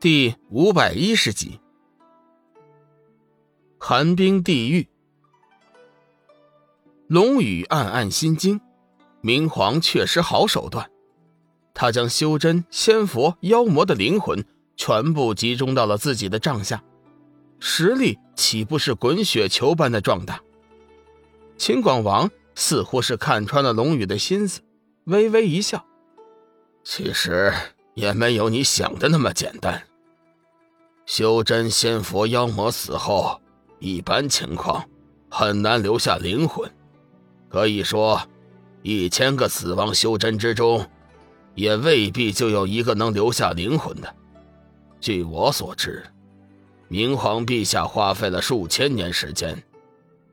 第五百一十集，寒冰地狱。龙宇暗暗心惊，明皇确实好手段。他将修真、仙佛、妖魔的灵魂全部集中到了自己的帐下，实力岂不是滚雪球般的壮大？秦广王似乎是看穿了龙宇的心思，微微一笑：“其实也没有你想的那么简单。”修真仙佛妖魔死后，一般情况很难留下灵魂。可以说，一千个死亡修真之中，也未必就有一个能留下灵魂的。据我所知，明皇陛下花费了数千年时间，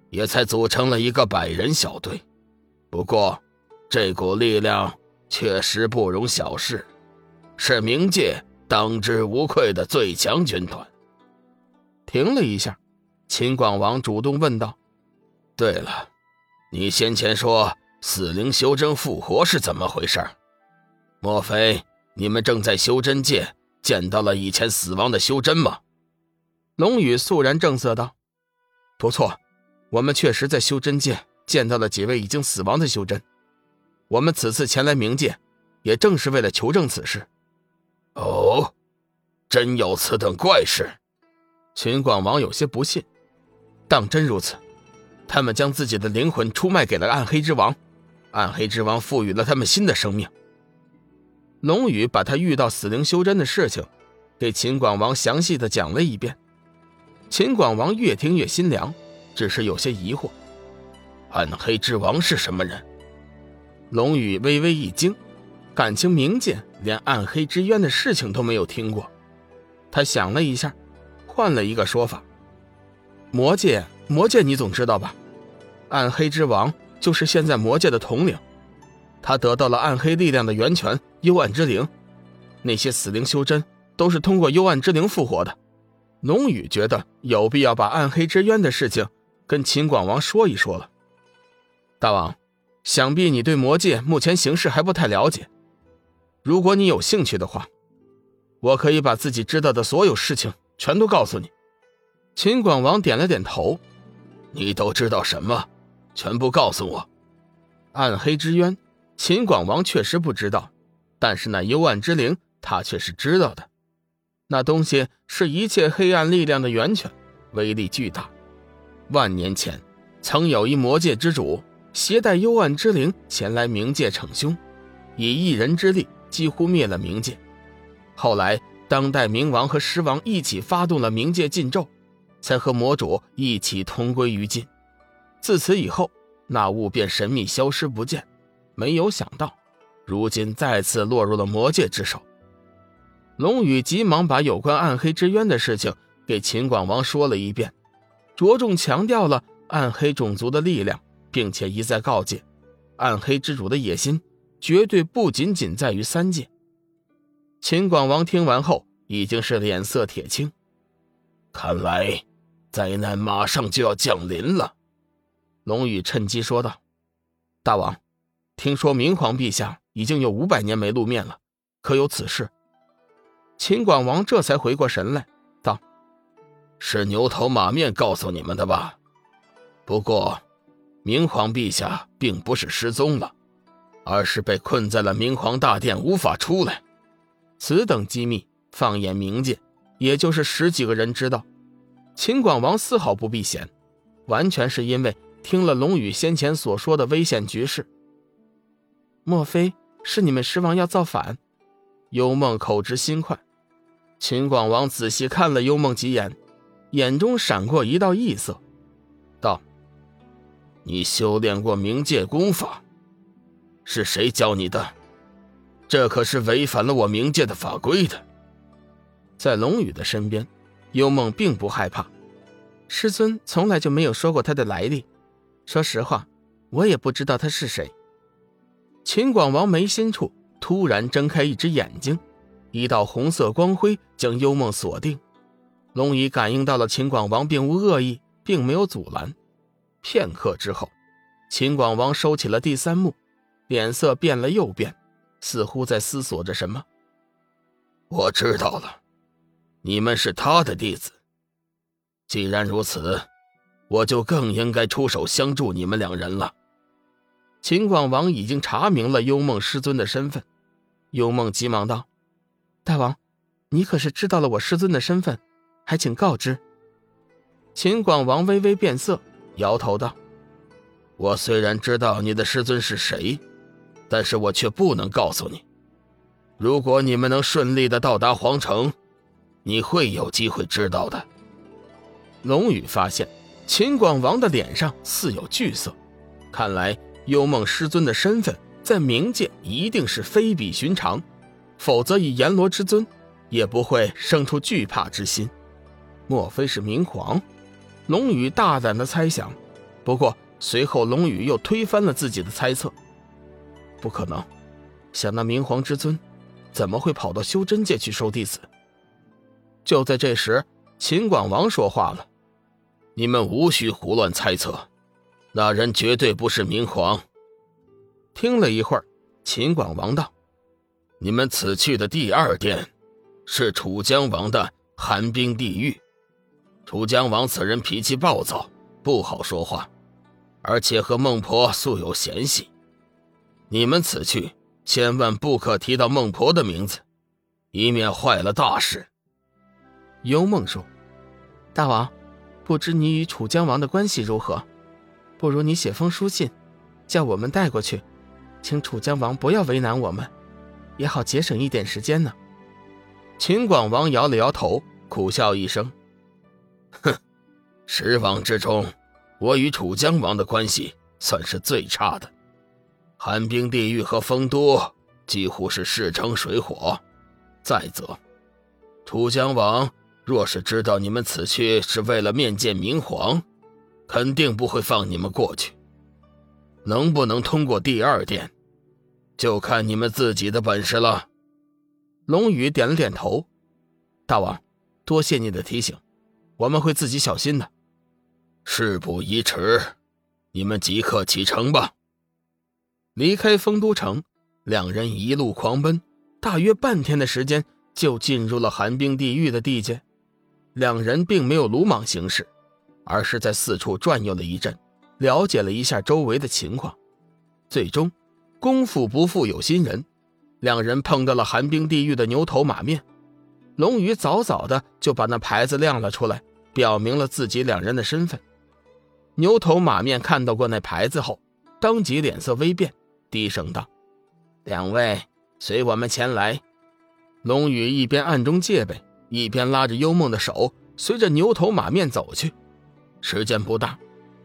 也才组成了一个百人小队。不过，这股力量确实不容小视，是冥界。当之无愧的最强军团。停了一下，秦广王主动问道：“对了，你先前说死灵修真复活是怎么回事？莫非你们正在修真界见到了以前死亡的修真吗？”龙宇肃然正色道：“不错，我们确实在修真界见到了几位已经死亡的修真。我们此次前来冥界，也正是为了求证此事。”哦，真有此等怪事！秦广王有些不信。当真如此，他们将自己的灵魂出卖给了暗黑之王，暗黑之王赋予了他们新的生命。龙宇把他遇到死灵修真的事情，给秦广王详细的讲了一遍。秦广王越听越心凉，只是有些疑惑：暗黑之王是什么人？龙宇微微一惊。感情冥界连暗黑之渊的事情都没有听过，他想了一下，换了一个说法：魔界，魔界你总知道吧？暗黑之王就是现在魔界的统领，他得到了暗黑力量的源泉幽暗之灵，那些死灵修真都是通过幽暗之灵复活的。龙宇觉得有必要把暗黑之渊的事情跟秦广王说一说了。大王，想必你对魔界目前形势还不太了解。如果你有兴趣的话，我可以把自己知道的所有事情全都告诉你。秦广王点了点头：“你都知道什么？全部告诉我。”暗黑之渊，秦广王确实不知道，但是那幽暗之灵，他却是知道的。那东西是一切黑暗力量的源泉，威力巨大。万年前，曾有一魔界之主携带幽暗之灵前来冥界逞凶，以一人之力。几乎灭了冥界，后来当代冥王和狮王一起发动了冥界禁咒，才和魔主一起同归于尽。自此以后，那物便神秘消失不见。没有想到，如今再次落入了魔界之手。龙宇急忙把有关暗黑之渊的事情给秦广王说了一遍，着重强调了暗黑种族的力量，并且一再告诫暗黑之主的野心。绝对不仅仅在于三界。秦广王听完后，已经是脸色铁青，看来灾难马上就要降临了。龙宇趁机说道：“大王，听说明皇陛下已经有五百年没露面了，可有此事？”秦广王这才回过神来，道：“是牛头马面告诉你们的吧？不过，明皇陛下并不是失踪了。”而是被困在了明皇大殿，无法出来。此等机密，放眼冥界，也就是十几个人知道。秦广王丝毫不避嫌，完全是因为听了龙宇先前所说的危险局势。莫非是你们狮王要造反？幽梦口直心快。秦广王仔细看了幽梦几眼，眼中闪过一道异色，道：“你修炼过冥界功法？”是谁教你的？这可是违反了我冥界的法规的。在龙宇的身边，幽梦并不害怕。师尊从来就没有说过他的来历。说实话，我也不知道他是谁。秦广王眉心处突然睁开一只眼睛，一道红色光辉将幽梦锁定。龙宇感应到了秦广王并无恶意，并没有阻拦。片刻之后，秦广王收起了第三目。脸色变了又变，似乎在思索着什么。我知道了，你们是他的弟子。既然如此，我就更应该出手相助你们两人了。秦广王已经查明了幽梦师尊的身份，幽梦急忙道：“大王，你可是知道了我师尊的身份，还请告知。”秦广王微微变色，摇头道：“我虽然知道你的师尊是谁，但是我却不能告诉你。如果你们能顺利的到达皇城，你会有机会知道的。”龙宇发现秦广王的脸上似有惧色，看来幽梦师尊的身份在冥界一定是非比寻常，否则以阎罗之尊也不会生出惧怕之心。莫非是冥皇？龙宇大胆的猜想，不过随后龙宇又推翻了自己的猜测。不可能，想那明皇之尊怎么会跑到修真界去收弟子？就在这时，秦广王说话了。你们无需胡乱猜测，那人绝对不是明皇。听了一会儿，秦广王道：“你们此去的第二殿，是楚江王的寒冰地狱。楚江王此人脾气暴躁，不好说话，而且和孟婆素有嫌隙。你们此去千万不可提到孟婆的名字，以免坏了大事。”幽梦说：“大王。”不知你与楚江王的关系如何？不如你写封书信，叫我们带过去，请楚江王不要为难我们，也好节省一点时间呢。秦广王摇了摇头，苦笑一声：“哼，十王之中，我与楚江王的关系算是最差的。寒冰地狱和丰都几乎是势成水火。再则，楚江王……”若是知道你们此去是为了面见明皇，肯定不会放你们过去。能不能通过第二殿，就看你们自己的本事了。龙宇点了点头，大王，多谢你的提醒，我们会自己小心的。事不宜迟，你们即刻启程吧。离开丰都城，两人一路狂奔，大约半天的时间就进入了寒冰地狱的地界。两人并没有鲁莽行事，而是在四处转悠了一阵，了解了一下周围的情况。最终，功夫不负有心人，两人碰到了寒冰地狱的牛头马面。龙宇早早的就把那牌子亮了出来，表明了自己两人的身份。牛头马面看到过那牌子后，当即脸色微变，低声道：“两位，随我们前来。”龙宇一边暗中戒备。一边拉着幽梦的手，随着牛头马面走去。时间不大，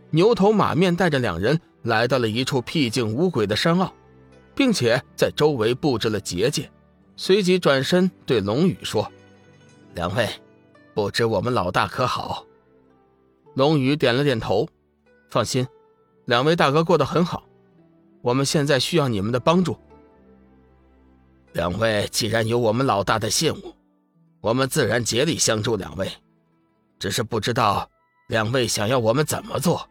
牛头马面带着两人来到了一处僻静无鬼的山坳，并且在周围布置了结界。随即转身对龙宇说：“两位，不知我们老大可好？”龙宇点了点头：“放心，两位大哥过得很好。我们现在需要你们的帮助。两位既然有我们老大的信物。”我们自然竭力相助两位，只是不知道两位想要我们怎么做。